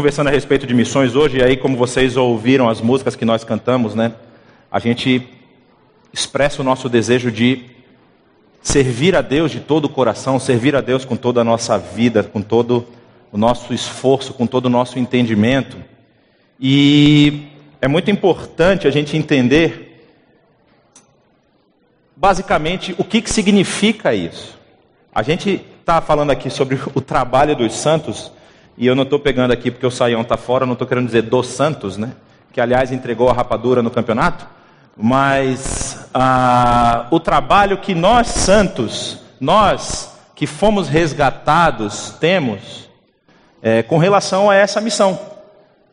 conversando a respeito de missões hoje, e aí, como vocês ouviram as músicas que nós cantamos, né? A gente expressa o nosso desejo de servir a Deus de todo o coração, servir a Deus com toda a nossa vida, com todo o nosso esforço, com todo o nosso entendimento. E é muito importante a gente entender, basicamente, o que, que significa isso. A gente está falando aqui sobre o trabalho dos santos, e eu não estou pegando aqui porque o Saião está fora, não estou querendo dizer dos santos, né? Que aliás entregou a rapadura no campeonato, mas ah, o trabalho que nós santos, nós que fomos resgatados, temos é, com relação a essa missão.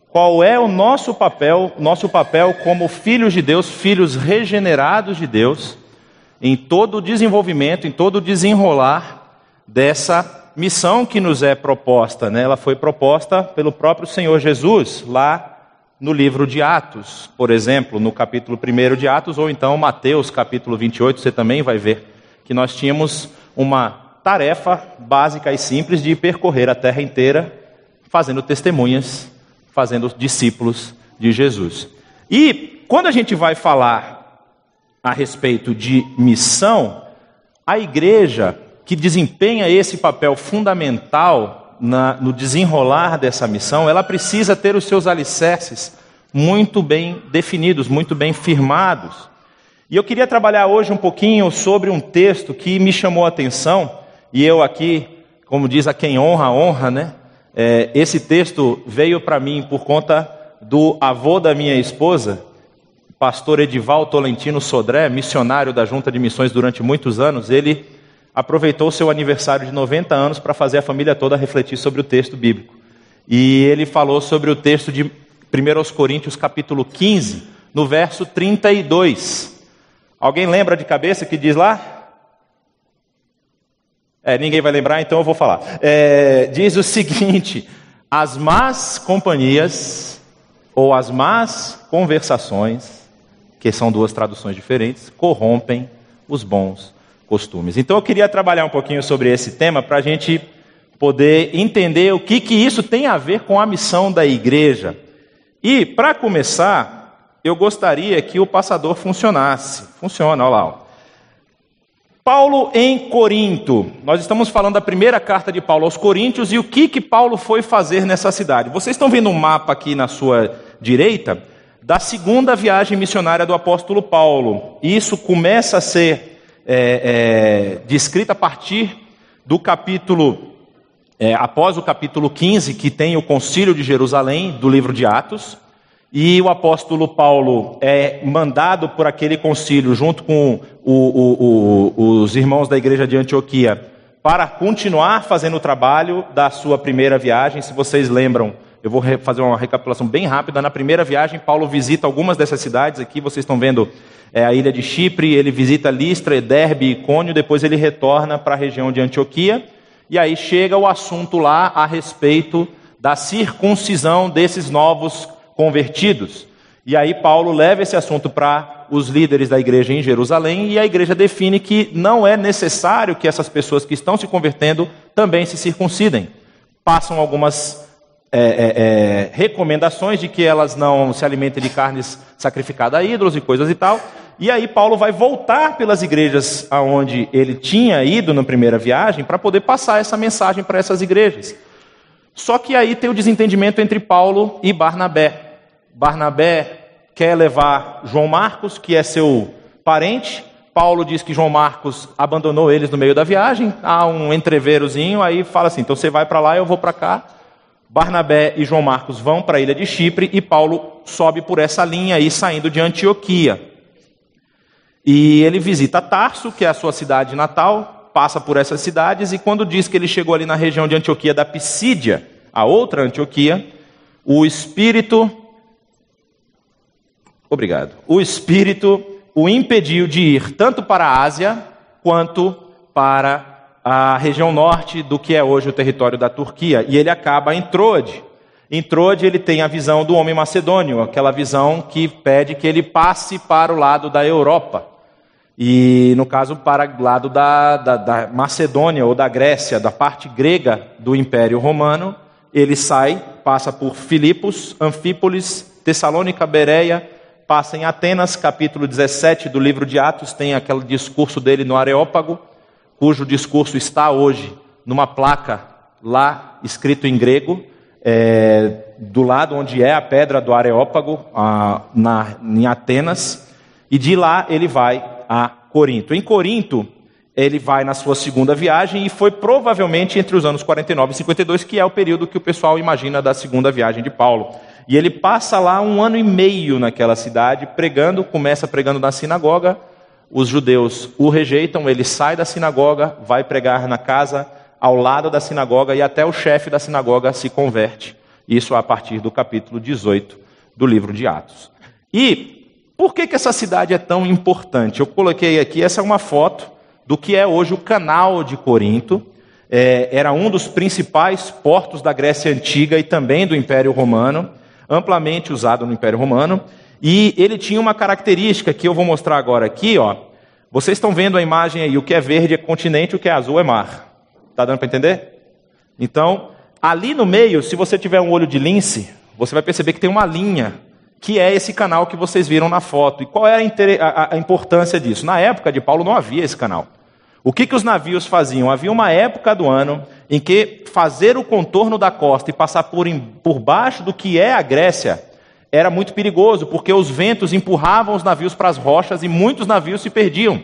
Qual é o nosso papel, nosso papel como filhos de Deus, filhos regenerados de Deus, em todo o desenvolvimento, em todo o desenrolar dessa missão que nos é proposta. Né? Ela foi proposta pelo próprio Senhor Jesus, lá no livro de Atos, por exemplo, no capítulo 1 de Atos, ou então Mateus, capítulo 28, você também vai ver que nós tínhamos uma tarefa básica e simples de percorrer a terra inteira, fazendo testemunhas, fazendo discípulos de Jesus. E quando a gente vai falar a respeito de missão, a igreja que desempenha esse papel fundamental na, no desenrolar dessa missão, ela precisa ter os seus alicerces muito bem definidos, muito bem firmados. E eu queria trabalhar hoje um pouquinho sobre um texto que me chamou a atenção, e eu aqui, como diz a quem honra, honra, né? É, esse texto veio para mim por conta do avô da minha esposa, pastor Edival Tolentino Sodré, missionário da Junta de Missões durante muitos anos. Ele aproveitou seu aniversário de 90 anos para fazer a família toda refletir sobre o texto bíblico. E ele falou sobre o texto de 1 Coríntios, capítulo 15, no verso 32. Alguém lembra de cabeça que diz lá? É, ninguém vai lembrar, então eu vou falar. É, diz o seguinte: as más companhias ou as más conversações, que são duas traduções diferentes, corrompem os bons costumes. Então eu queria trabalhar um pouquinho sobre esse tema para a gente poder entender o que, que isso tem a ver com a missão da igreja. E, para começar, eu gostaria que o passador funcionasse. Funciona, olha lá. Paulo em Corinto. Nós estamos falando da primeira carta de Paulo aos Coríntios e o que, que Paulo foi fazer nessa cidade. Vocês estão vendo um mapa aqui na sua direita da segunda viagem missionária do apóstolo Paulo. Isso começa a ser é, é, descrita a partir do capítulo, é, após o capítulo 15, que tem o concílio de Jerusalém, do livro de Atos, e o apóstolo Paulo é mandado por aquele concílio, junto com o, o, o, os irmãos da igreja de Antioquia, para continuar fazendo o trabalho da sua primeira viagem. Se vocês lembram, eu vou fazer uma recapitulação bem rápida. Na primeira viagem, Paulo visita algumas dessas cidades aqui, vocês estão vendo é, a ilha de Chipre, ele visita Listra, Derbe e Cônio, depois ele retorna para a região de Antioquia, e aí chega o assunto lá a respeito da circuncisão desses novos convertidos. E aí Paulo leva esse assunto para os líderes da igreja em Jerusalém, e a igreja define que não é necessário que essas pessoas que estão se convertendo também se circuncidem. Passam algumas é, é, é, recomendações de que elas não se alimentem de carnes sacrificadas a ídolos e coisas e tal. E aí Paulo vai voltar pelas igrejas aonde ele tinha ido na primeira viagem para poder passar essa mensagem para essas igrejas. Só que aí tem o desentendimento entre Paulo e Barnabé. Barnabé quer levar João Marcos, que é seu parente. Paulo diz que João Marcos abandonou eles no meio da viagem. Há um entreverozinho, aí fala assim: então você vai para lá, eu vou para cá. Barnabé e João Marcos vão para a ilha de Chipre e Paulo sobe por essa linha aí, saindo de Antioquia. E ele visita Tarso, que é a sua cidade natal, passa por essas cidades, e quando diz que ele chegou ali na região de Antioquia da Pisídia, a outra Antioquia, o Espírito. Obrigado. O Espírito o impediu de ir tanto para a Ásia quanto para a região norte do que é hoje o território da Turquia, e ele acaba em Troade. Em Troade ele tem a visão do homem macedônio, aquela visão que pede que ele passe para o lado da Europa. E, no caso, para o lado da, da, da Macedônia ou da Grécia, da parte grega do Império Romano, ele sai passa por Filipos, Anfípolis, Tessalônica, Bereia, passa em Atenas, capítulo 17 do livro de Atos, tem aquele discurso dele no Areópago, cujo discurso está hoje numa placa lá escrito em grego, é, do lado onde é a pedra do Areópago, a, na, em Atenas, e de lá ele vai a Corinto. Em Corinto, ele vai na sua segunda viagem e foi provavelmente entre os anos 49 e 52, que é o período que o pessoal imagina da segunda viagem de Paulo. E ele passa lá um ano e meio naquela cidade, pregando, começa pregando na sinagoga. Os judeus o rejeitam, ele sai da sinagoga, vai pregar na casa ao lado da sinagoga e até o chefe da sinagoga se converte. Isso a partir do capítulo 18 do livro de Atos. E por que, que essa cidade é tão importante? Eu coloquei aqui, essa é uma foto do que é hoje o canal de Corinto. É, era um dos principais portos da Grécia Antiga e também do Império Romano amplamente usado no Império Romano, e ele tinha uma característica que eu vou mostrar agora aqui, ó. Vocês estão vendo a imagem aí, o que é verde é continente, o que é azul é mar. Tá dando para entender? Então, ali no meio, se você tiver um olho de lince, você vai perceber que tem uma linha, que é esse canal que vocês viram na foto. E qual é a, a importância disso? Na época de Paulo não havia esse canal. O que, que os navios faziam? Havia uma época do ano em que fazer o contorno da costa e passar por, por baixo do que é a Grécia era muito perigoso, porque os ventos empurravam os navios para as rochas e muitos navios se perdiam.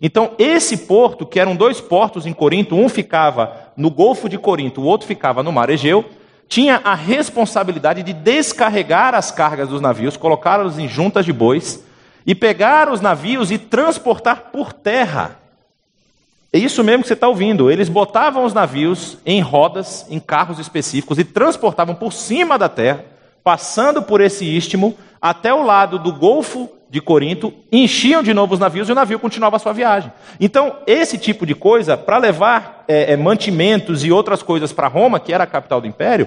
Então, esse porto, que eram dois portos em Corinto, um ficava no Golfo de Corinto, o outro ficava no Mar Egeu, tinha a responsabilidade de descarregar as cargas dos navios, colocá-los em juntas de bois e pegar os navios e transportar por terra é isso mesmo que você está ouvindo. Eles botavam os navios em rodas, em carros específicos, e transportavam por cima da terra, passando por esse istmo, até o lado do Golfo de Corinto, enchiam de novo os navios e o navio continuava a sua viagem. Então, esse tipo de coisa, para levar é, é, mantimentos e outras coisas para Roma, que era a capital do império,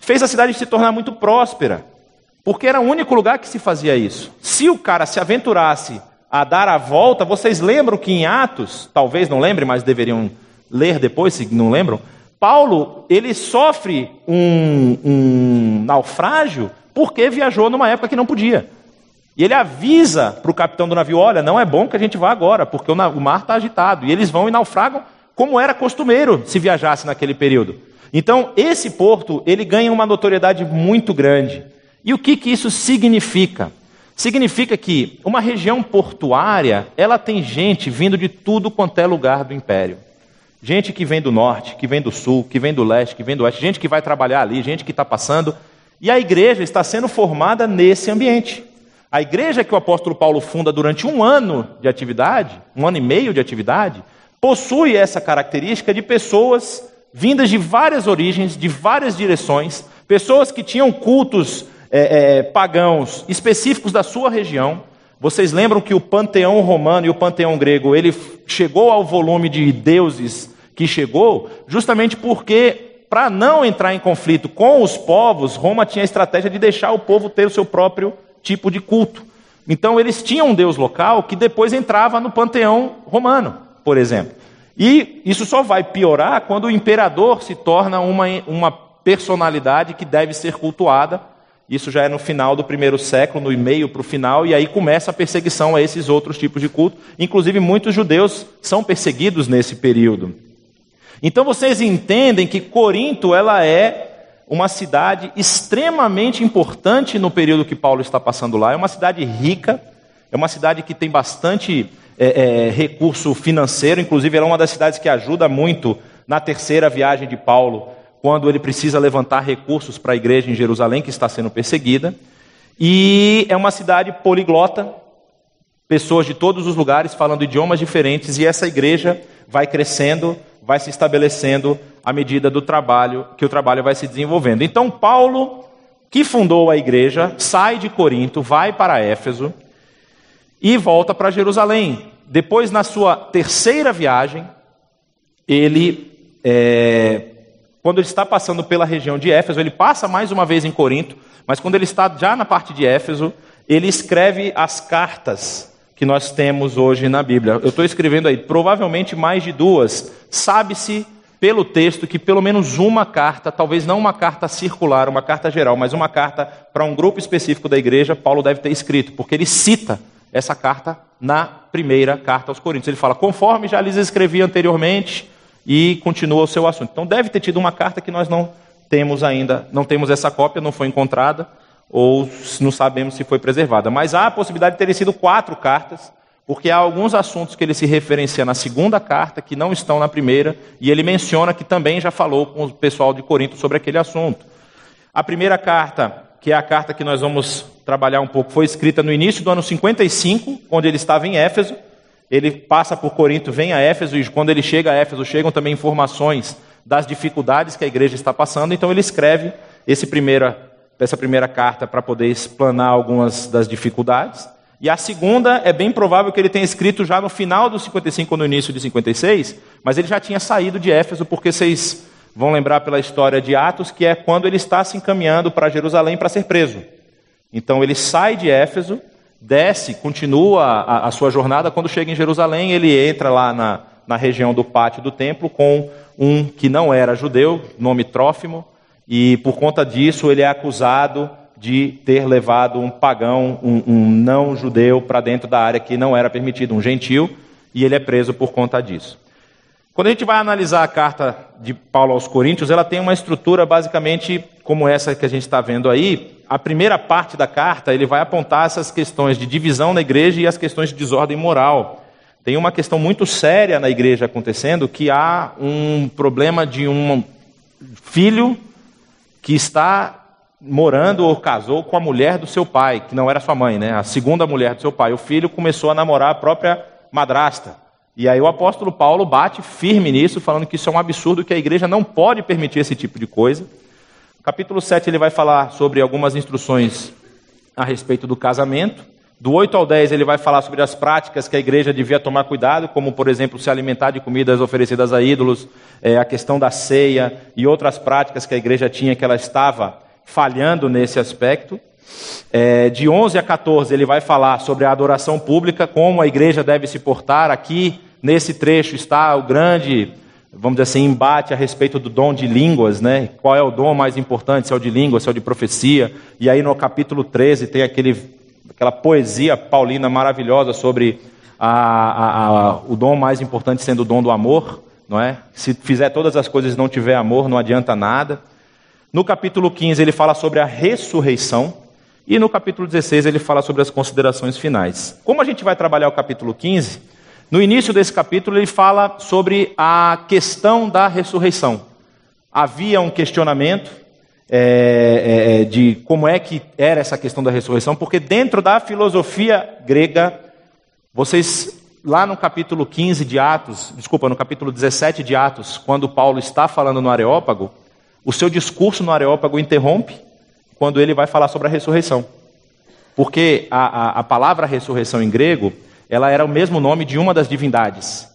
fez a cidade se tornar muito próspera, porque era o único lugar que se fazia isso. Se o cara se aventurasse a dar a volta. Vocês lembram que em Atos, talvez não lembrem, mas deveriam ler depois, se não lembram, Paulo ele sofre um, um naufrágio porque viajou numa época que não podia. E ele avisa para o capitão do navio: olha, não é bom que a gente vá agora, porque o mar está agitado. E eles vão e naufragam, como era costumeiro se viajasse naquele período. Então, esse porto ele ganha uma notoriedade muito grande. E o que, que isso significa? Significa que uma região portuária, ela tem gente vindo de tudo quanto é lugar do império. Gente que vem do norte, que vem do sul, que vem do leste, que vem do oeste, gente que vai trabalhar ali, gente que está passando. E a igreja está sendo formada nesse ambiente. A igreja que o apóstolo Paulo funda durante um ano de atividade, um ano e meio de atividade, possui essa característica de pessoas vindas de várias origens, de várias direções, pessoas que tinham cultos é, é, pagãos específicos da sua região. Vocês lembram que o panteão romano e o panteão grego ele chegou ao volume de deuses que chegou, justamente porque para não entrar em conflito com os povos, Roma tinha a estratégia de deixar o povo ter o seu próprio tipo de culto. Então eles tinham um deus local que depois entrava no panteão romano, por exemplo. E isso só vai piorar quando o imperador se torna uma, uma personalidade que deve ser cultuada isso já é no final do primeiro século, no meio para o final, e aí começa a perseguição a esses outros tipos de culto. Inclusive, muitos judeus são perseguidos nesse período. Então vocês entendem que Corinto ela é uma cidade extremamente importante no período que Paulo está passando lá. É uma cidade rica, é uma cidade que tem bastante é, é, recurso financeiro, inclusive ela é uma das cidades que ajuda muito na terceira viagem de Paulo quando ele precisa levantar recursos para a igreja em Jerusalém, que está sendo perseguida. E é uma cidade poliglota, pessoas de todos os lugares falando idiomas diferentes, e essa igreja vai crescendo, vai se estabelecendo à medida do trabalho, que o trabalho vai se desenvolvendo. Então, Paulo, que fundou a igreja, sai de Corinto, vai para Éfeso e volta para Jerusalém. Depois, na sua terceira viagem, ele é, quando ele está passando pela região de Éfeso, ele passa mais uma vez em Corinto, mas quando ele está já na parte de Éfeso, ele escreve as cartas que nós temos hoje na Bíblia. Eu estou escrevendo aí, provavelmente mais de duas. Sabe-se pelo texto, que pelo menos uma carta, talvez não uma carta circular, uma carta geral, mas uma carta para um grupo específico da igreja, Paulo deve ter escrito, porque ele cita essa carta na primeira carta aos Coríntios. Ele fala, conforme já lhes escrevi anteriormente, e continua o seu assunto. Então deve ter tido uma carta que nós não temos ainda, não temos essa cópia, não foi encontrada, ou não sabemos se foi preservada. Mas há a possibilidade de terem sido quatro cartas, porque há alguns assuntos que ele se referencia na segunda carta que não estão na primeira, e ele menciona que também já falou com o pessoal de Corinto sobre aquele assunto. A primeira carta, que é a carta que nós vamos trabalhar um pouco, foi escrita no início do ano 55, quando ele estava em Éfeso. Ele passa por Corinto, vem a Éfeso, e quando ele chega a Éfeso, chegam também informações das dificuldades que a igreja está passando, então ele escreve primeira, essa primeira carta para poder explanar algumas das dificuldades. E a segunda é bem provável que ele tenha escrito já no final do 55 ou no início de 56, mas ele já tinha saído de Éfeso, porque vocês vão lembrar pela história de Atos, que é quando ele está se encaminhando para Jerusalém para ser preso. Então ele sai de Éfeso, desce, continua a, a, sua jornada. Quando chega em Jerusalém, ele entra lá na, na região do pátio do templo com um que não era judeu, nome Trófimo, e por conta disso ele é acusado de ter levado um pagão, um, um não judeu, para dentro da área que não era permitido, um gentil, e ele é preso por conta disso. Quando a gente vai analisar a carta de Paulo aos Coríntios, ela tem uma estrutura basicamente como essa que a gente está vendo aí. A primeira parte da carta ele vai apontar essas questões de divisão na igreja e as questões de desordem moral. Tem uma questão muito séria na igreja acontecendo, que há um problema de um filho que está morando ou casou com a mulher do seu pai, que não era sua mãe, né? A segunda mulher do seu pai. O filho começou a namorar a própria madrasta. E aí o apóstolo Paulo bate firme nisso, falando que isso é um absurdo, que a igreja não pode permitir esse tipo de coisa. Capítulo 7 ele vai falar sobre algumas instruções a respeito do casamento. Do 8 ao 10 ele vai falar sobre as práticas que a igreja devia tomar cuidado, como por exemplo se alimentar de comidas oferecidas a ídolos, é, a questão da ceia e outras práticas que a igreja tinha que ela estava falhando nesse aspecto. É, de 11 a 14, ele vai falar sobre a adoração pública, como a igreja deve se portar. Aqui, nesse trecho, está o grande, vamos dizer assim, embate a respeito do dom de línguas, né? Qual é o dom mais importante, se é o de língua, se é o de profecia. E aí, no capítulo 13, tem aquele, aquela poesia paulina maravilhosa sobre a, a, a, o dom mais importante sendo o dom do amor, não é? Se fizer todas as coisas e não tiver amor, não adianta nada. No capítulo 15, ele fala sobre a ressurreição. E no capítulo 16, ele fala sobre as considerações finais. Como a gente vai trabalhar o capítulo 15, no início desse capítulo, ele fala sobre a questão da ressurreição. Havia um questionamento é, é, de como é que era essa questão da ressurreição, porque dentro da filosofia grega, vocês, lá no capítulo 15 de Atos, desculpa, no capítulo 17 de Atos, quando Paulo está falando no Areópago, o seu discurso no Areópago interrompe quando ele vai falar sobre a ressurreição. Porque a, a, a palavra ressurreição em grego, ela era o mesmo nome de uma das divindades.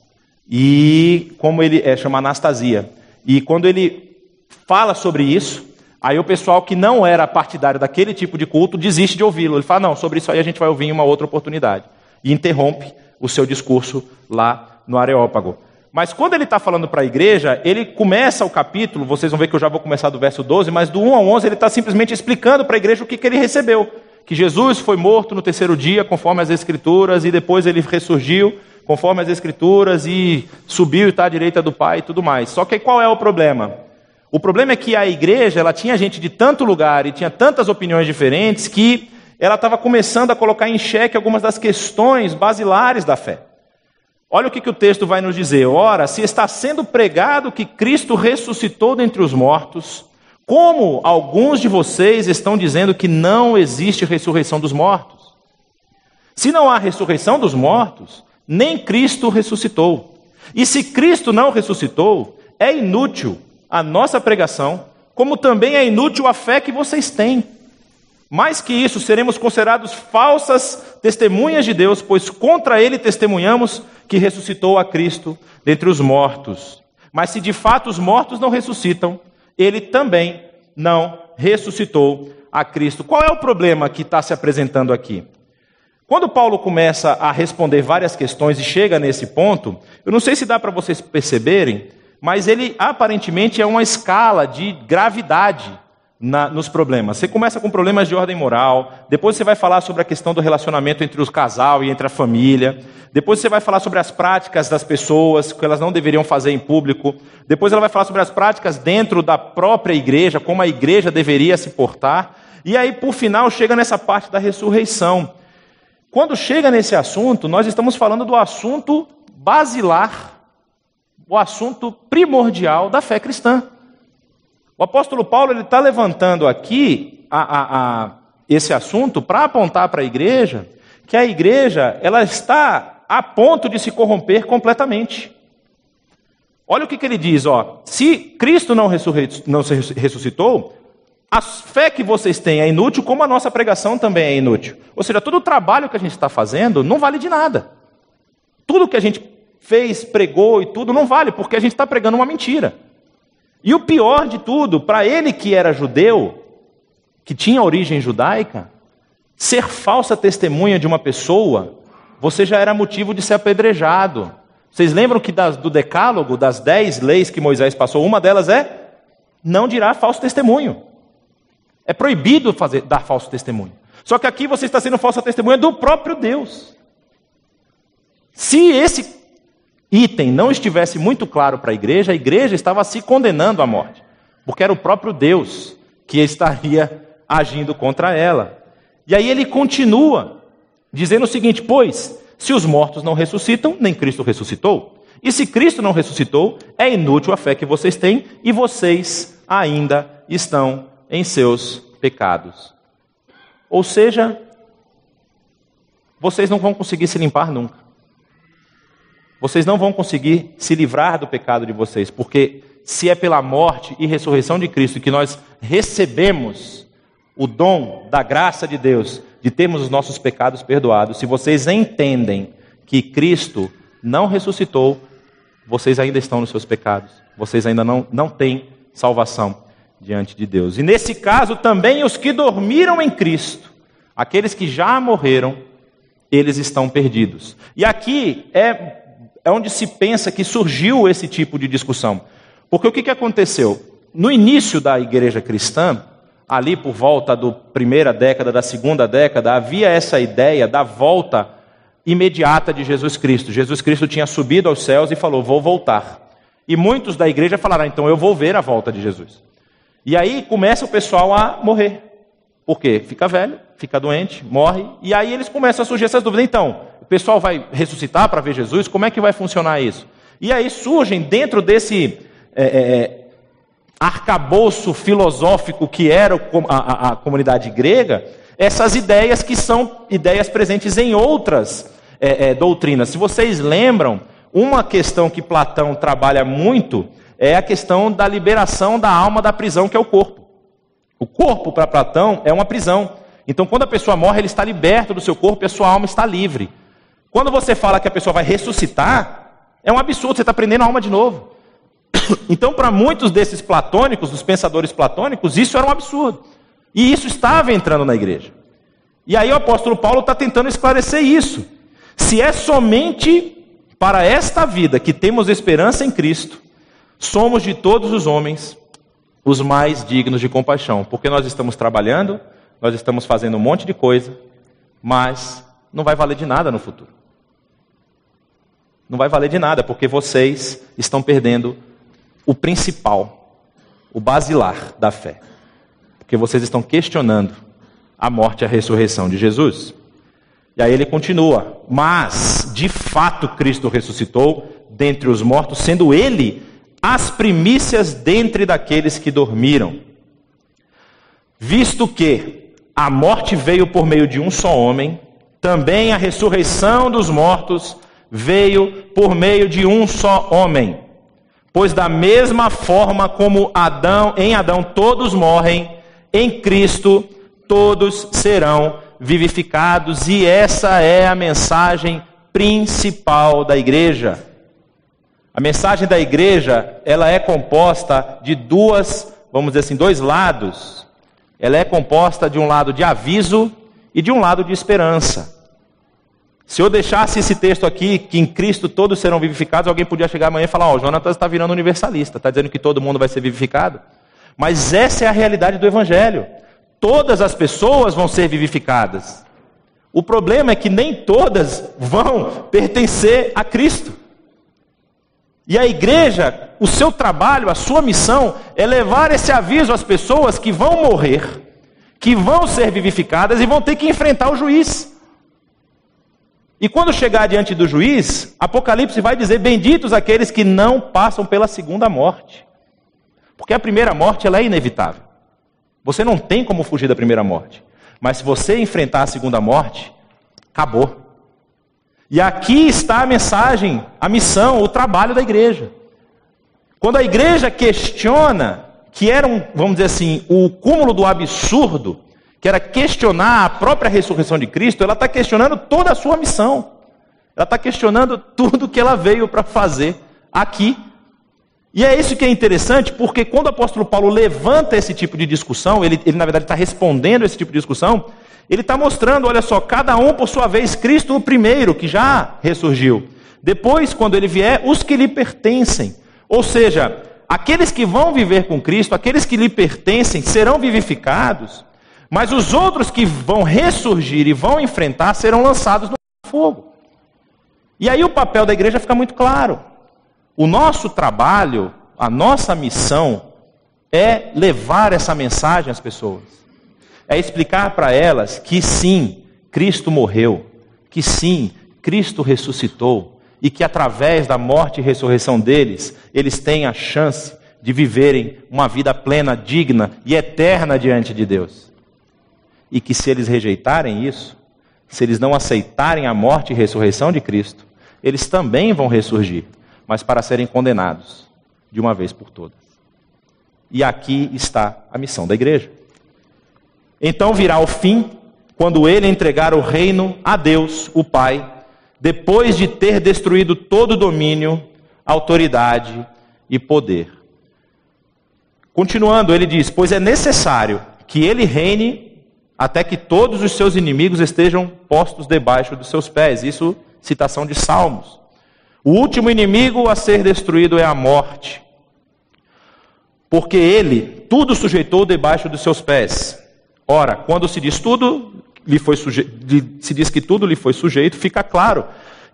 E como ele é, chama Anastasia. E quando ele fala sobre isso, aí o pessoal que não era partidário daquele tipo de culto desiste de ouvi-lo. Ele fala: não, sobre isso aí a gente vai ouvir em uma outra oportunidade. E interrompe o seu discurso lá no Areópago. Mas quando ele está falando para a igreja, ele começa o capítulo, vocês vão ver que eu já vou começar do verso 12, mas do 1 ao 11 ele está simplesmente explicando para a igreja o que, que ele recebeu. Que Jesus foi morto no terceiro dia, conforme as Escrituras, e depois ele ressurgiu, conforme as Escrituras, e subiu e está à direita do Pai e tudo mais. Só que qual é o problema? O problema é que a igreja ela tinha gente de tanto lugar e tinha tantas opiniões diferentes que ela estava começando a colocar em xeque algumas das questões basilares da fé. Olha o que, que o texto vai nos dizer. Ora, se está sendo pregado que Cristo ressuscitou dentre os mortos, como alguns de vocês estão dizendo que não existe ressurreição dos mortos? Se não há ressurreição dos mortos, nem Cristo ressuscitou. E se Cristo não ressuscitou, é inútil a nossa pregação, como também é inútil a fé que vocês têm. Mais que isso, seremos considerados falsas testemunhas de Deus, pois contra ele testemunhamos que ressuscitou a Cristo dentre os mortos. Mas se de fato os mortos não ressuscitam, ele também não ressuscitou a Cristo. Qual é o problema que está se apresentando aqui? Quando Paulo começa a responder várias questões e chega nesse ponto, eu não sei se dá para vocês perceberem, mas ele aparentemente é uma escala de gravidade na, nos problemas. Você começa com problemas de ordem moral, depois você vai falar sobre a questão do relacionamento entre o casal e entre a família, depois você vai falar sobre as práticas das pessoas, que elas não deveriam fazer em público, depois ela vai falar sobre as práticas dentro da própria igreja, como a igreja deveria se portar, e aí, por final, chega nessa parte da ressurreição. Quando chega nesse assunto, nós estamos falando do assunto basilar, o assunto primordial da fé cristã. O apóstolo Paulo ele está levantando aqui a, a, a esse assunto para apontar para a igreja que a igreja ela está a ponto de se corromper completamente. Olha o que, que ele diz, ó. Se Cristo não, não ressuscitou, a fé que vocês têm é inútil, como a nossa pregação também é inútil. Ou seja, todo o trabalho que a gente está fazendo não vale de nada. Tudo que a gente fez, pregou e tudo não vale, porque a gente está pregando uma mentira. E o pior de tudo, para ele que era judeu, que tinha origem judaica, ser falsa testemunha de uma pessoa, você já era motivo de ser apedrejado. Vocês lembram que das, do decálogo, das dez leis que Moisés passou, uma delas é não dirá falso testemunho. É proibido fazer, dar falso testemunho. Só que aqui você está sendo falsa testemunha do próprio Deus. Se esse item não estivesse muito claro para a igreja, a igreja estava se condenando à morte, porque era o próprio Deus que estaria agindo contra ela. E aí ele continua dizendo o seguinte: Pois, se os mortos não ressuscitam, nem Cristo ressuscitou. E se Cristo não ressuscitou, é inútil a fé que vocês têm e vocês ainda estão em seus pecados. Ou seja, vocês não vão conseguir se limpar nunca. Vocês não vão conseguir se livrar do pecado de vocês, porque se é pela morte e ressurreição de Cristo que nós recebemos o dom da graça de Deus de termos os nossos pecados perdoados, se vocês entendem que Cristo não ressuscitou, vocês ainda estão nos seus pecados, vocês ainda não, não têm salvação diante de Deus. E nesse caso também os que dormiram em Cristo, aqueles que já morreram, eles estão perdidos. E aqui é é onde se pensa que surgiu esse tipo de discussão. Porque o que, que aconteceu? No início da igreja cristã, ali por volta da primeira década, da segunda década, havia essa ideia da volta imediata de Jesus Cristo. Jesus Cristo tinha subido aos céus e falou: Vou voltar. E muitos da igreja falaram: Então eu vou ver a volta de Jesus. E aí começa o pessoal a morrer. Por quê? Fica velho, fica doente, morre, e aí eles começam a surgir essas dúvidas. Então, pessoal vai ressuscitar para ver Jesus? Como é que vai funcionar isso? E aí surgem dentro desse é, é, é arcabouço filosófico que era a, a, a comunidade grega, essas ideias que são ideias presentes em outras é, é, doutrinas. Se vocês lembram, uma questão que Platão trabalha muito é a questão da liberação da alma da prisão, que é o corpo. O corpo, para Platão, é uma prisão. Então, quando a pessoa morre, ele está liberto do seu corpo e a sua alma está livre. Quando você fala que a pessoa vai ressuscitar, é um absurdo, você está prendendo a alma de novo. Então, para muitos desses platônicos, dos pensadores platônicos, isso era um absurdo. E isso estava entrando na igreja. E aí o apóstolo Paulo está tentando esclarecer isso. Se é somente para esta vida que temos esperança em Cristo, somos de todos os homens os mais dignos de compaixão, porque nós estamos trabalhando, nós estamos fazendo um monte de coisa, mas não vai valer de nada no futuro não vai valer de nada, porque vocês estão perdendo o principal, o basilar da fé. Porque vocês estão questionando a morte e a ressurreição de Jesus. E aí ele continua: Mas, de fato, Cristo ressuscitou dentre os mortos, sendo ele as primícias dentre daqueles que dormiram. Visto que a morte veio por meio de um só homem, também a ressurreição dos mortos veio por meio de um só homem. Pois da mesma forma como Adão, em Adão todos morrem, em Cristo todos serão vivificados, e essa é a mensagem principal da igreja. A mensagem da igreja, ela é composta de duas, vamos dizer assim, dois lados. Ela é composta de um lado de aviso e de um lado de esperança. Se eu deixasse esse texto aqui, que em Cristo todos serão vivificados, alguém podia chegar amanhã e falar: Ó, oh, Jonatas está virando universalista, está dizendo que todo mundo vai ser vivificado. Mas essa é a realidade do Evangelho. Todas as pessoas vão ser vivificadas. O problema é que nem todas vão pertencer a Cristo. E a igreja, o seu trabalho, a sua missão é levar esse aviso às pessoas que vão morrer, que vão ser vivificadas e vão ter que enfrentar o juiz. E quando chegar diante do juiz, Apocalipse vai dizer: Benditos aqueles que não passam pela segunda morte. Porque a primeira morte ela é inevitável. Você não tem como fugir da primeira morte. Mas se você enfrentar a segunda morte, acabou. E aqui está a mensagem, a missão, o trabalho da igreja. Quando a igreja questiona, que era, um, vamos dizer assim, o cúmulo do absurdo, que era questionar a própria ressurreição de Cristo, ela está questionando toda a sua missão. Ela está questionando tudo que ela veio para fazer aqui. E é isso que é interessante, porque quando o apóstolo Paulo levanta esse tipo de discussão, ele, ele na verdade está respondendo esse tipo de discussão, ele está mostrando, olha só, cada um por sua vez, Cristo o primeiro, que já ressurgiu. Depois, quando ele vier, os que lhe pertencem. Ou seja, aqueles que vão viver com Cristo, aqueles que lhe pertencem, serão vivificados, mas os outros que vão ressurgir e vão enfrentar serão lançados no fogo. E aí o papel da igreja fica muito claro. O nosso trabalho, a nossa missão é levar essa mensagem às pessoas é explicar para elas que sim, Cristo morreu, que sim, Cristo ressuscitou e que através da morte e ressurreição deles, eles têm a chance de viverem uma vida plena, digna e eterna diante de Deus. E que se eles rejeitarem isso, se eles não aceitarem a morte e ressurreição de Cristo, eles também vão ressurgir, mas para serem condenados de uma vez por todas. E aqui está a missão da igreja. Então virá o fim, quando ele entregar o reino a Deus, o Pai, depois de ter destruído todo domínio, autoridade e poder. Continuando, ele diz: Pois é necessário que ele reine até que todos os seus inimigos estejam postos debaixo dos seus pés. Isso, citação de Salmos. O último inimigo a ser destruído é a morte, porque ele tudo sujeitou debaixo dos seus pés. Ora, quando se diz tudo lhe foi suje... se diz que tudo lhe foi sujeito, fica claro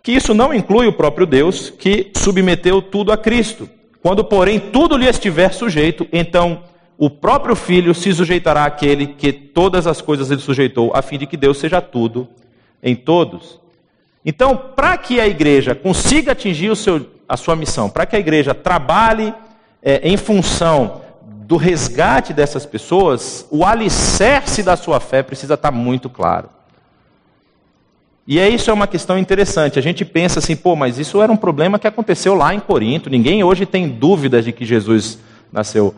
que isso não inclui o próprio Deus que submeteu tudo a Cristo. Quando, porém, tudo lhe estiver sujeito, então o próprio Filho se sujeitará àquele que todas as coisas ele sujeitou, a fim de que Deus seja tudo em todos. Então, para que a igreja consiga atingir seu, a sua missão, para que a igreja trabalhe é, em função do resgate dessas pessoas, o alicerce da sua fé precisa estar muito claro. E é isso é uma questão interessante. A gente pensa assim, pô, mas isso era um problema que aconteceu lá em Corinto. Ninguém hoje tem dúvidas de que Jesus nasceu.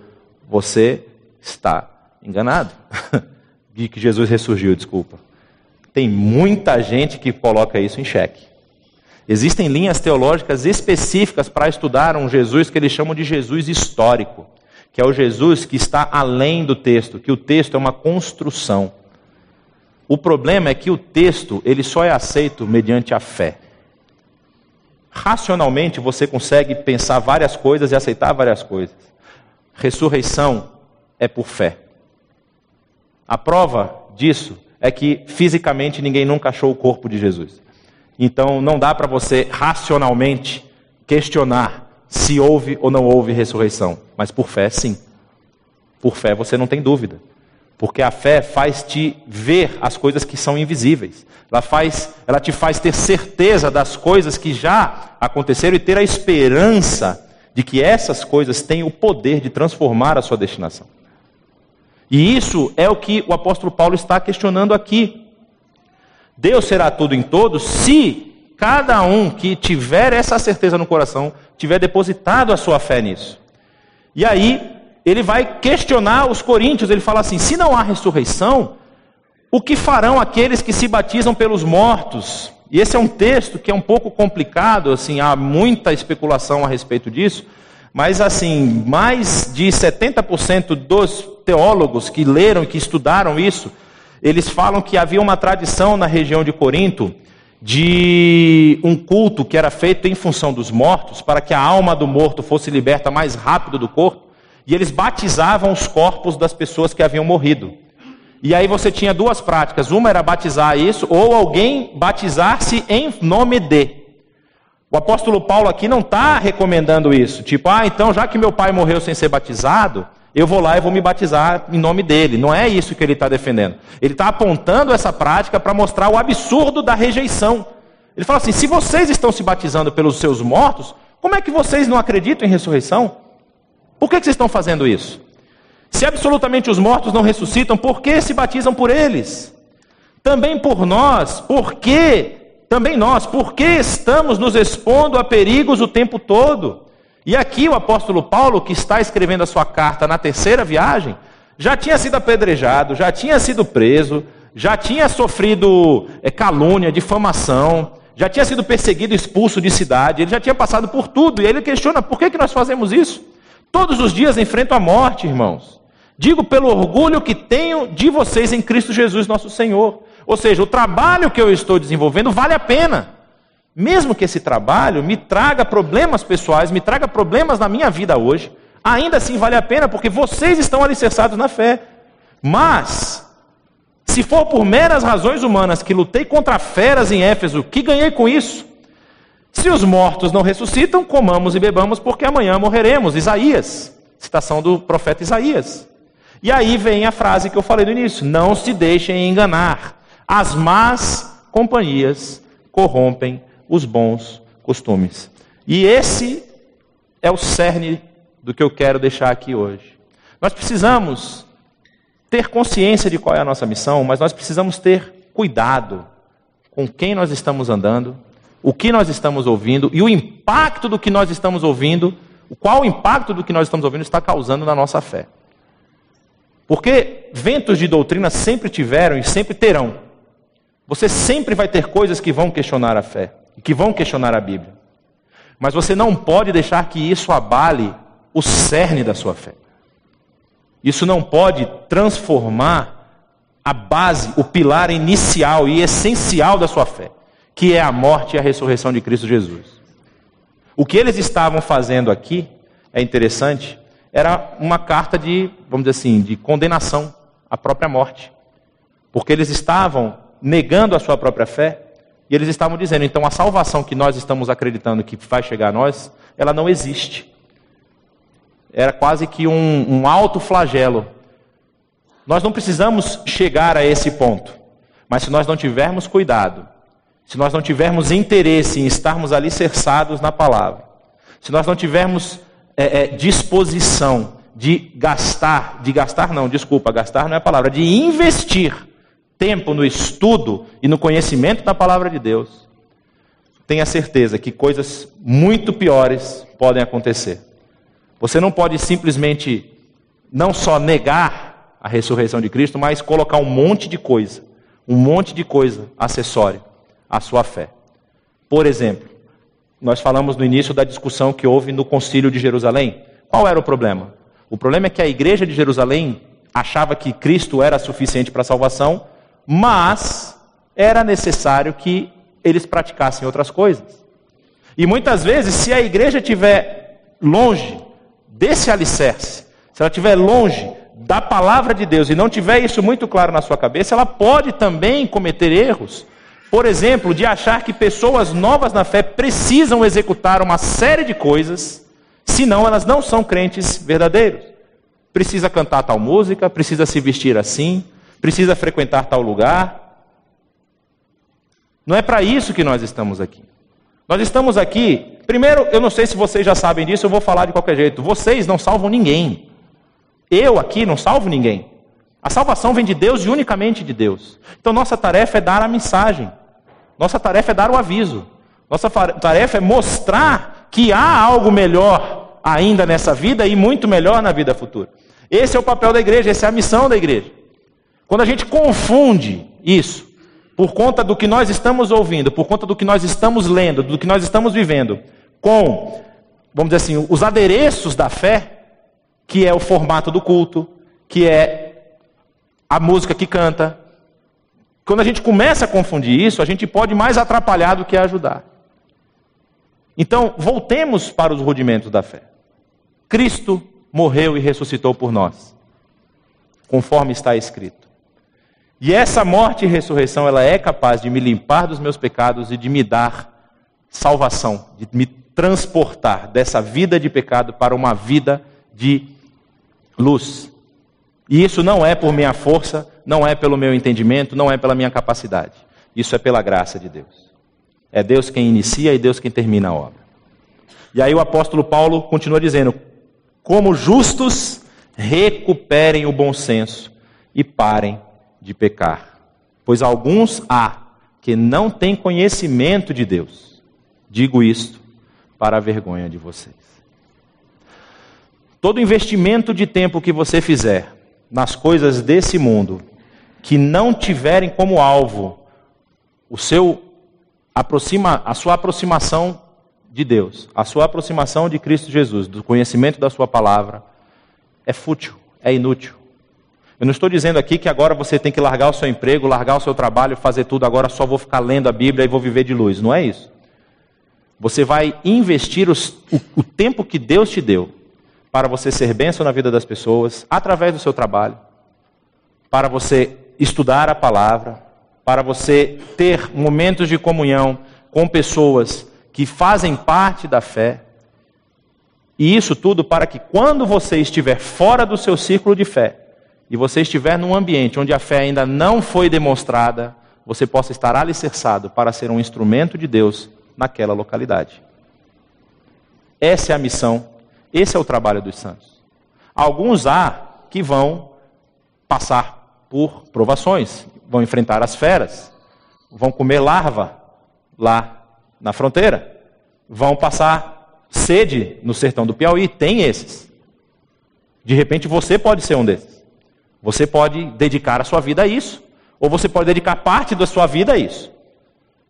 Você está enganado. de que Jesus ressurgiu, desculpa. Tem muita gente que coloca isso em xeque. Existem linhas teológicas específicas para estudar um Jesus que eles chamam de Jesus histórico que é o Jesus que está além do texto, que o texto é uma construção. O problema é que o texto, ele só é aceito mediante a fé. Racionalmente você consegue pensar várias coisas e aceitar várias coisas. Ressurreição é por fé. A prova disso é que fisicamente ninguém nunca achou o corpo de Jesus. Então não dá para você racionalmente questionar se houve ou não houve ressurreição. Mas por fé, sim. Por fé você não tem dúvida. Porque a fé faz te ver as coisas que são invisíveis. Ela, faz, ela te faz ter certeza das coisas que já aconteceram e ter a esperança de que essas coisas têm o poder de transformar a sua destinação. E isso é o que o apóstolo Paulo está questionando aqui. Deus será tudo em todos se cada um que tiver essa certeza no coração tiver depositado a sua fé nisso. E aí, ele vai questionar os coríntios, ele fala assim: se não há ressurreição, o que farão aqueles que se batizam pelos mortos? E esse é um texto que é um pouco complicado, assim, há muita especulação a respeito disso, mas assim, mais de 70% dos teólogos que leram e que estudaram isso, eles falam que havia uma tradição na região de Corinto de um culto que era feito em função dos mortos, para que a alma do morto fosse liberta mais rápido do corpo, e eles batizavam os corpos das pessoas que haviam morrido. E aí você tinha duas práticas: uma era batizar isso, ou alguém batizar-se em nome de. O apóstolo Paulo aqui não está recomendando isso, tipo, ah, então já que meu pai morreu sem ser batizado, eu vou lá e vou me batizar em nome dele. Não é isso que ele está defendendo. Ele está apontando essa prática para mostrar o absurdo da rejeição. Ele fala assim: se vocês estão se batizando pelos seus mortos, como é que vocês não acreditam em ressurreição? Por que, que vocês estão fazendo isso? Se absolutamente os mortos não ressuscitam, por que se batizam por eles? Também por nós, por que? Também nós, por que estamos nos expondo a perigos o tempo todo? E aqui o apóstolo Paulo, que está escrevendo a sua carta na terceira viagem, já tinha sido apedrejado, já tinha sido preso, já tinha sofrido é, calúnia, difamação, já tinha sido perseguido, expulso de cidade, ele já tinha passado por tudo, e ele questiona por que, que nós fazemos isso? Todos os dias enfrento a morte, irmãos. Digo pelo orgulho que tenho de vocês em Cristo Jesus, nosso Senhor. Ou seja, o trabalho que eu estou desenvolvendo vale a pena. Mesmo que esse trabalho me traga problemas pessoais, me traga problemas na minha vida hoje, ainda assim vale a pena porque vocês estão alicerçados na fé. Mas, se for por meras razões humanas que lutei contra feras em Éfeso, que ganhei com isso? Se os mortos não ressuscitam, comamos e bebamos, porque amanhã morreremos. Isaías, citação do profeta Isaías. E aí vem a frase que eu falei no início: não se deixem enganar. As más companhias corrompem os bons costumes. E esse é o cerne do que eu quero deixar aqui hoje. Nós precisamos ter consciência de qual é a nossa missão, mas nós precisamos ter cuidado com quem nós estamos andando, o que nós estamos ouvindo e o impacto do que nós estamos ouvindo, qual o impacto do que nós estamos ouvindo está causando na nossa fé. Porque ventos de doutrina sempre tiveram e sempre terão. Você sempre vai ter coisas que vão questionar a fé, que vão questionar a Bíblia. Mas você não pode deixar que isso abale o cerne da sua fé. Isso não pode transformar a base, o pilar inicial e essencial da sua fé que é a morte e a ressurreição de Cristo Jesus. O que eles estavam fazendo aqui é interessante, era uma carta de, vamos dizer assim, de condenação à própria morte. Porque eles estavam negando a sua própria fé e eles estavam dizendo, então a salvação que nós estamos acreditando que vai chegar a nós, ela não existe. Era quase que um, um alto flagelo. Nós não precisamos chegar a esse ponto, mas se nós não tivermos cuidado, se nós não tivermos interesse em estarmos alicerçados na palavra, se nós não tivermos é, é, disposição de gastar, de gastar não, desculpa, gastar não é a palavra, de investir tempo no estudo e no conhecimento da palavra de Deus, tenha certeza que coisas muito piores podem acontecer. Você não pode simplesmente não só negar a ressurreição de Cristo, mas colocar um monte de coisa, um monte de coisa acessória a sua fé. Por exemplo, nós falamos no início da discussão que houve no Concílio de Jerusalém. Qual era o problema? O problema é que a igreja de Jerusalém achava que Cristo era suficiente para a salvação, mas era necessário que eles praticassem outras coisas. E muitas vezes, se a igreja estiver longe desse alicerce, se ela estiver longe da palavra de Deus e não tiver isso muito claro na sua cabeça, ela pode também cometer erros por exemplo, de achar que pessoas novas na fé precisam executar uma série de coisas, senão elas não são crentes verdadeiros. Precisa cantar tal música, precisa se vestir assim, precisa frequentar tal lugar. Não é para isso que nós estamos aqui. Nós estamos aqui, primeiro, eu não sei se vocês já sabem disso, eu vou falar de qualquer jeito. Vocês não salvam ninguém. Eu aqui não salvo ninguém. A salvação vem de Deus e unicamente de Deus. Então nossa tarefa é dar a mensagem. Nossa tarefa é dar o aviso. Nossa tarefa é mostrar que há algo melhor ainda nessa vida e muito melhor na vida futura. Esse é o papel da igreja, essa é a missão da igreja. Quando a gente confunde isso, por conta do que nós estamos ouvindo, por conta do que nós estamos lendo, do que nós estamos vivendo, com, vamos dizer assim, os adereços da fé, que é o formato do culto, que é a música que canta, Quando a gente começa a confundir isso, a gente pode mais atrapalhar do que ajudar. Então, voltemos para os rudimentos da fé. Cristo morreu e ressuscitou por nós, conforme está escrito. E essa morte e ressurreição, ela é capaz de me limpar dos meus pecados e de me dar salvação, de me transportar dessa vida de pecado para uma vida de luz. E isso não é por minha força, não é pelo meu entendimento, não é pela minha capacidade. Isso é pela graça de Deus. É Deus quem inicia e Deus quem termina a obra. E aí o apóstolo Paulo continua dizendo: como justos, recuperem o bom senso e parem de pecar. Pois alguns há que não têm conhecimento de Deus. Digo isto para a vergonha de vocês. Todo investimento de tempo que você fizer nas coisas desse mundo, que não tiverem como alvo o seu aproxima, a sua aproximação de Deus, a sua aproximação de Cristo Jesus, do conhecimento da sua palavra, é fútil, é inútil. Eu não estou dizendo aqui que agora você tem que largar o seu emprego, largar o seu trabalho, fazer tudo, agora só vou ficar lendo a Bíblia e vou viver de luz. Não é isso. Você vai investir os, o, o tempo que Deus te deu para você ser bênção na vida das pessoas, através do seu trabalho, para você estudar a palavra, para você ter momentos de comunhão com pessoas que fazem parte da fé. E isso tudo para que quando você estiver fora do seu círculo de fé, e você estiver num ambiente onde a fé ainda não foi demonstrada, você possa estar alicerçado para ser um instrumento de Deus naquela localidade. Essa é a missão, esse é o trabalho dos santos. Alguns há que vão passar por provações, vão enfrentar as feras, vão comer larva lá na fronteira. Vão passar sede no sertão do Piauí. Tem esses. De repente você pode ser um desses. Você pode dedicar a sua vida a isso. Ou você pode dedicar parte da sua vida a isso.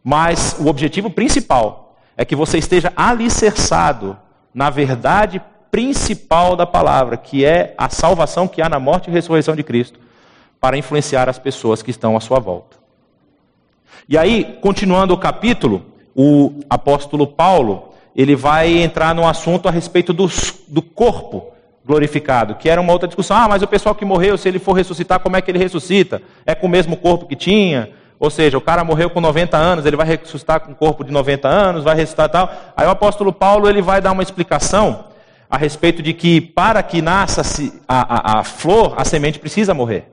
Mas o objetivo principal é que você esteja alicerçado na verdade principal da palavra, que é a salvação que há na morte e ressurreição de Cristo, para influenciar as pessoas que estão à sua volta. E aí, continuando o capítulo, o apóstolo Paulo, ele vai entrar no assunto a respeito do, do corpo glorificado, que era uma outra discussão. Ah, mas o pessoal que morreu, se ele for ressuscitar, como é que ele ressuscita? É com o mesmo corpo que tinha? Ou seja, o cara morreu com 90 anos, ele vai ressuscitar com um corpo de 90 anos, vai ressuscitar tal. Aí o apóstolo Paulo ele vai dar uma explicação a respeito de que para que nasça a, a, a flor, a semente precisa morrer.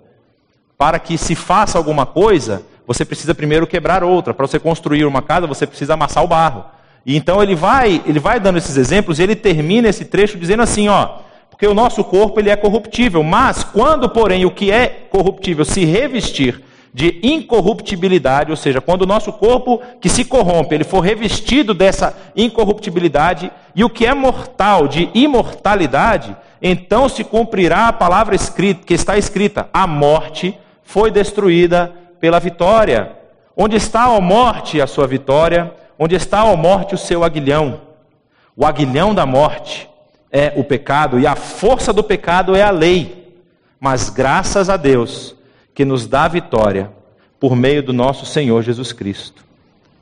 Para que se faça alguma coisa, você precisa primeiro quebrar outra. Para você construir uma casa, você precisa amassar o barro. E então ele vai, ele vai dando esses exemplos e ele termina esse trecho dizendo assim, ó, porque o nosso corpo ele é corruptível, mas quando, porém, o que é corruptível se revestir de incorruptibilidade, ou seja, quando o nosso corpo que se corrompe, ele for revestido dessa incorruptibilidade, e o que é mortal de imortalidade, então se cumprirá a palavra escrita, que está escrita: a morte foi destruída pela vitória. Onde está, a morte, a sua vitória? Onde está, a morte, o seu aguilhão? O aguilhão da morte é o pecado e a força do pecado é a lei. Mas graças a Deus que nos dá vitória por meio do nosso Senhor Jesus Cristo.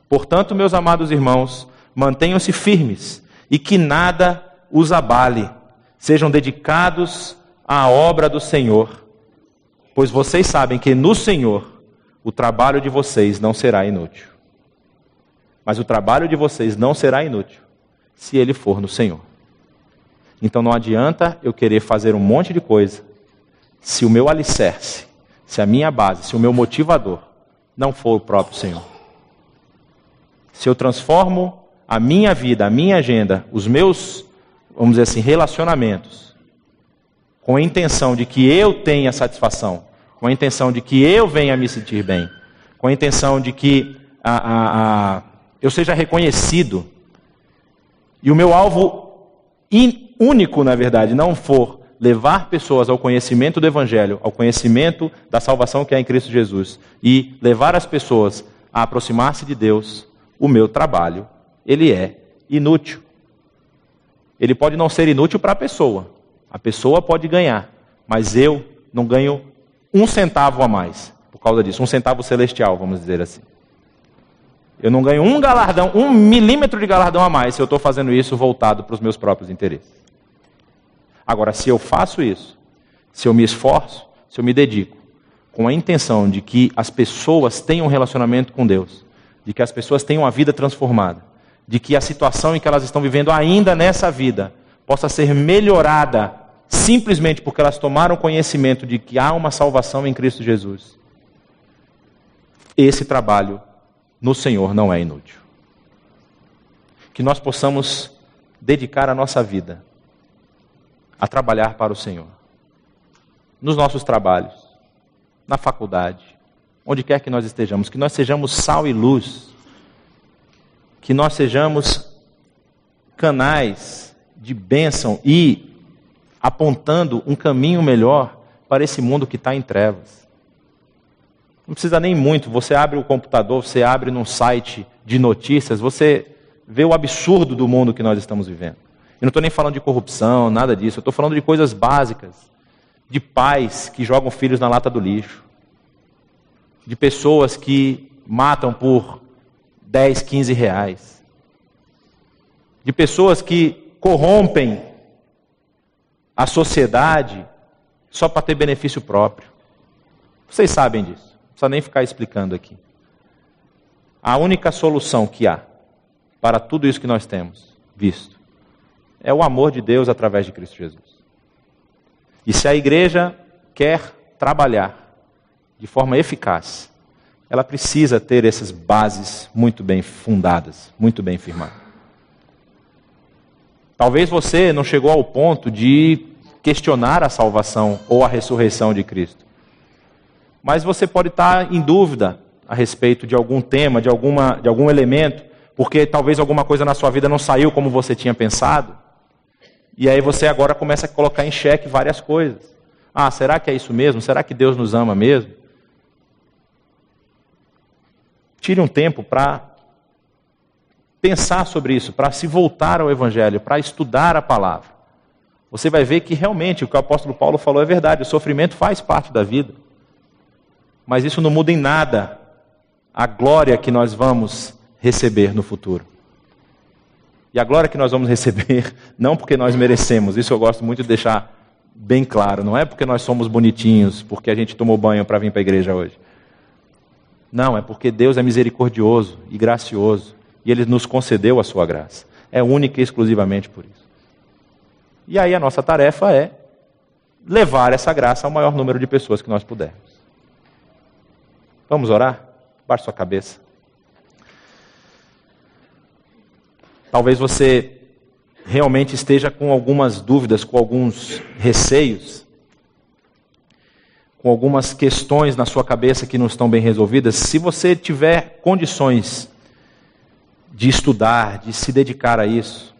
Portanto, meus amados irmãos, mantenham-se firmes e que nada os abale. Sejam dedicados à obra do Senhor, pois vocês sabem que no Senhor o trabalho de vocês não será inútil. Mas o trabalho de vocês não será inútil se ele for no Senhor. Então não adianta eu querer fazer um monte de coisa se o meu alicerce, se a minha base, se o meu motivador não for o próprio Senhor. Se eu transformo a minha vida, a minha agenda, os meus, vamos dizer assim, relacionamentos, com a intenção de que eu tenha satisfação, com a intenção de que eu venha me sentir bem, com a intenção de que a, a, a, eu seja reconhecido, e o meu alvo in, único, na verdade, não for levar pessoas ao conhecimento do Evangelho, ao conhecimento da salvação que há em Cristo Jesus, e levar as pessoas a aproximar-se de Deus, o meu trabalho, ele é inútil. Ele pode não ser inútil para a pessoa, a pessoa pode ganhar, mas eu não ganho um centavo a mais, por causa disso, um centavo celestial, vamos dizer assim. Eu não ganho um galardão, um milímetro de galardão a mais se eu estou fazendo isso voltado para os meus próprios interesses. Agora, se eu faço isso, se eu me esforço, se eu me dedico, com a intenção de que as pessoas tenham um relacionamento com Deus, de que as pessoas tenham uma vida transformada, de que a situação em que elas estão vivendo ainda nessa vida possa ser melhorada simplesmente porque elas tomaram conhecimento de que há uma salvação em Cristo Jesus. Esse trabalho no Senhor não é inútil. Que nós possamos dedicar a nossa vida a trabalhar para o Senhor. Nos nossos trabalhos, na faculdade, onde quer que nós estejamos, que nós sejamos sal e luz, que nós sejamos canais de bênção e apontando um caminho melhor para esse mundo que está em trevas. Não precisa nem muito, você abre o computador, você abre num site de notícias, você vê o absurdo do mundo que nós estamos vivendo. Eu não estou nem falando de corrupção, nada disso, eu estou falando de coisas básicas, de pais que jogam filhos na lata do lixo, de pessoas que matam por 10, 15 reais, de pessoas que corrompem a sociedade só para ter benefício próprio. Vocês sabem disso, não precisa nem ficar explicando aqui. A única solução que há para tudo isso que nós temos visto é o amor de Deus através de Cristo Jesus. E se a igreja quer trabalhar de forma eficaz, ela precisa ter essas bases muito bem fundadas, muito bem firmadas. Talvez você não chegou ao ponto de questionar a salvação ou a ressurreição de Cristo. Mas você pode estar em dúvida a respeito de algum tema, de, alguma, de algum elemento, porque talvez alguma coisa na sua vida não saiu como você tinha pensado. E aí você agora começa a colocar em xeque várias coisas. Ah, será que é isso mesmo? Será que Deus nos ama mesmo? Tire um tempo para pensar sobre isso, para se voltar ao Evangelho, para estudar a palavra. Você vai ver que realmente o que o apóstolo Paulo falou é verdade, o sofrimento faz parte da vida. Mas isso não muda em nada a glória que nós vamos receber no futuro. E a glória que nós vamos receber, não porque nós merecemos, isso eu gosto muito de deixar bem claro, não é porque nós somos bonitinhos, porque a gente tomou banho para vir para a igreja hoje. Não, é porque Deus é misericordioso e gracioso e Ele nos concedeu a sua graça. É única e exclusivamente por isso. E aí a nossa tarefa é levar essa graça ao maior número de pessoas que nós pudermos. Vamos orar? Baixe sua cabeça. Talvez você realmente esteja com algumas dúvidas, com alguns receios, com algumas questões na sua cabeça que não estão bem resolvidas. Se você tiver condições de estudar, de se dedicar a isso.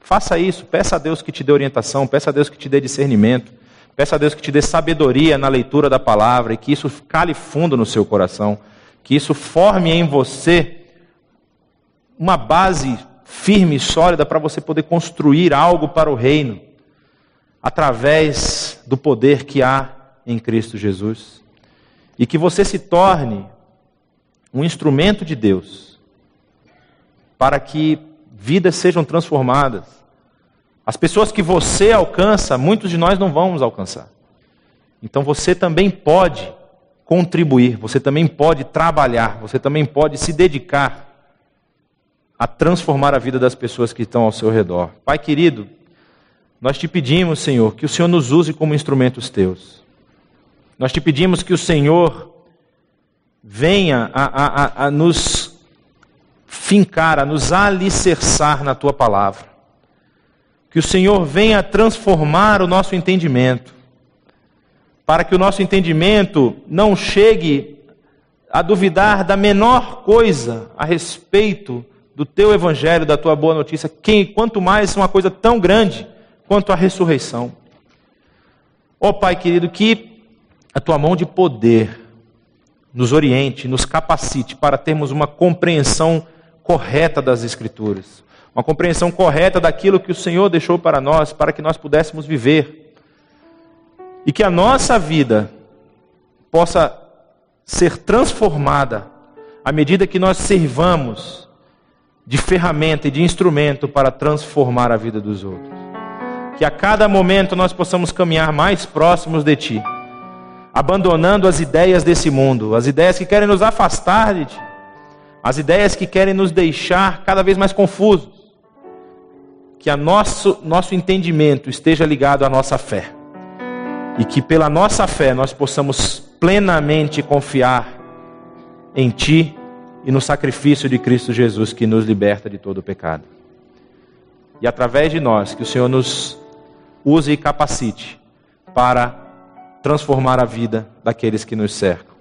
Faça isso, peça a Deus que te dê orientação, peça a Deus que te dê discernimento, peça a Deus que te dê sabedoria na leitura da palavra e que isso cale fundo no seu coração, que isso forme em você uma base firme e sólida para você poder construir algo para o reino, através do poder que há em Cristo Jesus. E que você se torne um instrumento de Deus para que vidas sejam transformadas. As pessoas que você alcança, muitos de nós não vamos alcançar. Então você também pode contribuir, você também pode trabalhar, você também pode se dedicar a transformar a vida das pessoas que estão ao seu redor. Pai querido, nós te pedimos, Senhor, que o Senhor nos use como instrumentos teus. Nós te pedimos que o Senhor venha a, a, a, nos fincar, a nos alicerçar na tua palavra. Que o Senhor venha transformar o nosso entendimento, para que o nosso entendimento não chegue a duvidar da menor coisa a respeito do teu evangelho, da tua boa notícia, quem, quanto mais uma coisa tão grande quanto a ressurreição. Ó oh, Pai querido, que a tua mão de poder nos oriente, nos capacite para termos uma compreensão correta das Escrituras, uma compreensão correta daquilo que o Senhor deixou para nós, para que nós pudéssemos viver. E que a nossa vida possa ser transformada à medida que nós servamos de ferramenta e de instrumento para transformar a vida dos outros. Que a cada momento nós possamos caminhar mais próximos de Ti, abandonando as ideias desse mundo, as ideias que querem nos afastar de Ti, as ideias que querem nos deixar cada vez mais confusos. Que a nosso, nosso entendimento esteja ligado à nossa fé. E que pela nossa fé nós possamos plenamente confiar em Ti e no sacrifício de Cristo Jesus que nos liberta de todo o pecado. E através de nós, que o Senhor nos use e capacite para transformar a vida daqueles que nos cercam.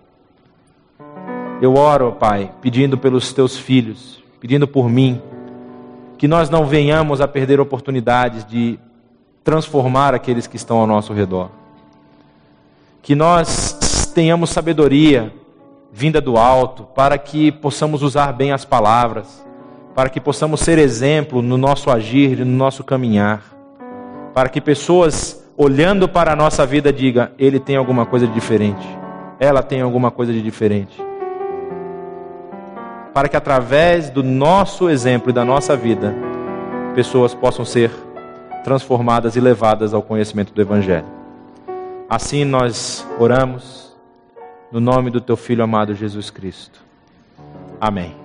Eu oro, Pai, pedindo pelos teus filhos, pedindo por mim, que nós não venhamos a perder oportunidades de transformar aqueles que estão ao nosso redor. Que nós tenhamos sabedoria vinda do alto, para que possamos usar bem as palavras, para que possamos ser exemplo no nosso agir, no nosso caminhar, para que pessoas olhando para a nossa vida digam: ele tem alguma coisa de diferente, ela tem alguma coisa de diferente. Para que através do nosso exemplo e da nossa vida, pessoas possam ser transformadas e levadas ao conhecimento do Evangelho. Assim nós oramos no nome do teu filho amado Jesus Cristo. Amém.